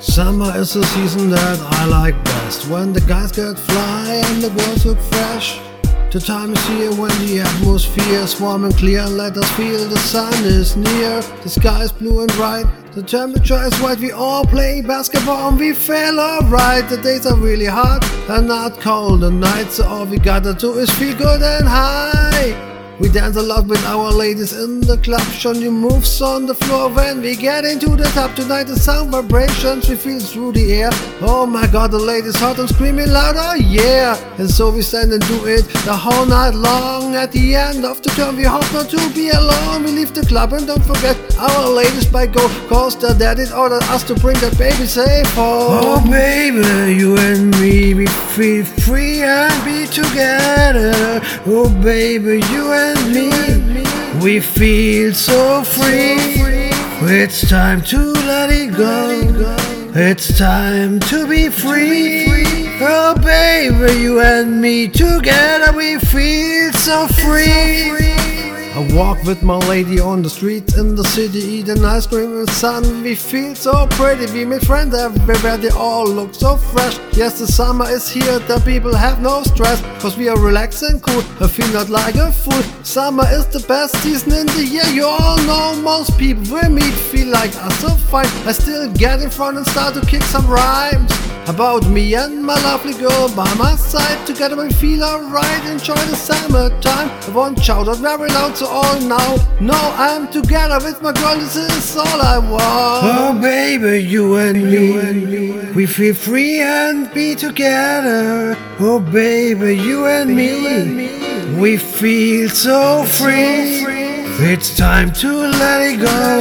Summer is the season that I like best. When the guys get fly and the girls look fresh. The time is here when the atmosphere is warm and clear. Let us feel the sun is near. The sky is blue and bright. The temperature is right We all play basketball and we feel alright. The days are really hot and not cold. The nights so all we gotta do is feel good and high we dance a lot with our ladies in the club, showing new moves on the floor when we get into the top. Tonight the sound vibrations we feel through the air. Oh my god, the ladies hot and screaming louder, yeah! And so we stand and do it the whole night long. At the end of the turn, we hope not to be alone. We leave the club and don't forget our ladies by go, cause the daddy ordered us to bring that baby safe home. Oh baby, you and me, we feel free and be together. Oh baby, you and and me, we feel so free. It's time to let it go. It's time to be free. Oh, baby, you and me together, we feel so free. I walk with my lady on the street in the city, eating ice cream in the sun. We feel so pretty, we meet friends everywhere, they all look so fresh. Yes, the summer is here, the people have no stress, cause we are relaxed and cool. I feel not like a fool. Summer is the best season in the year, you all know. Most people we meet feel like us so fine. I still get in front and start to kick some rhymes. About me and my lovely girl by my side. Together we feel alright, enjoy the summertime. I won't shout out very loud so all now No, I'm together with my girl, this is all I want. Oh baby, you and me We feel free and be together. Oh baby, you and me We feel so free. It's time to let it go.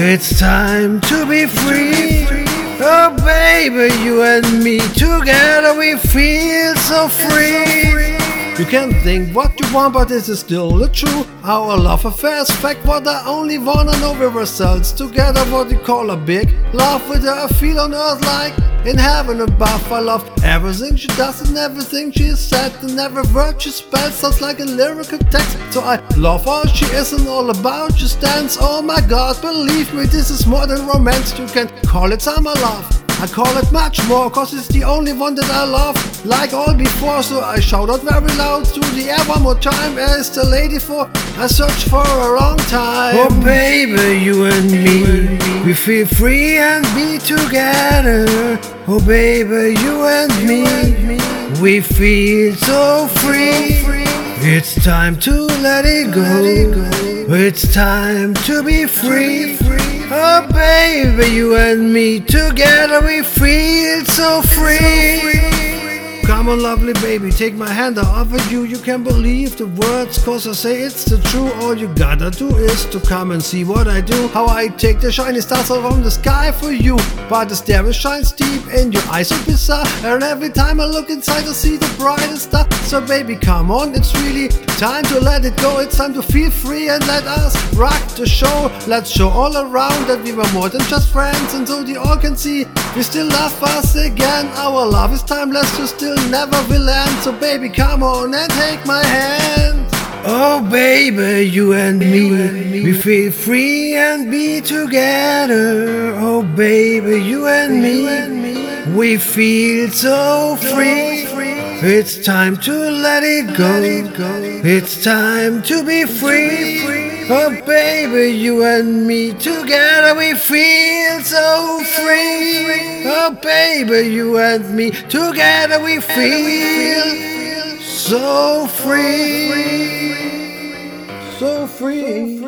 It's time to be free Oh baby, you and me together we feel so free. You can think what you want, but this is still the truth. Our love affair is fact, what I only wanna know with ourselves. Together, what you call a big love with I feel on earth like in heaven above. I love everything she does and everything she said, and every word she spells sounds like a lyrical text. So I love how she is and all about she stands. Oh my god, believe me, this is more than romance. You can call it summer love. I call it much more, cause it's the only one that I love. Like all before, so I shout out very loud to the air one more time. As the lady for I searched for a long time. Oh, baby, you and me, we feel free and be together. Oh, baby, you and me, we feel so free. It's time to let it go. It's time to be free. Oh baby, you and me together we feel so free. Come on, lovely baby, take my hand, I offer you. You can believe the words, cause I say it's the truth. All you gotta do is to come and see what I do. How I take the shiny stars from the sky for you. But the stare shines deep in your eyes so bizarre. And every time I look inside, I see the brightest star. So, baby, come on, it's really time to let it go. It's time to feel free and let us rock the show. Let's show all around that we were more than just friends. And so they all can see we still love us again. Our love is timeless, so still never will end. So baby, come on and take my hand. Oh baby, you and me, we feel free and be together. Oh baby, you and me, we feel so free. It's time to let it go. It's time to be free. Oh baby, you and me together we feel so free. Oh baby, you and me together we feel so free. So free.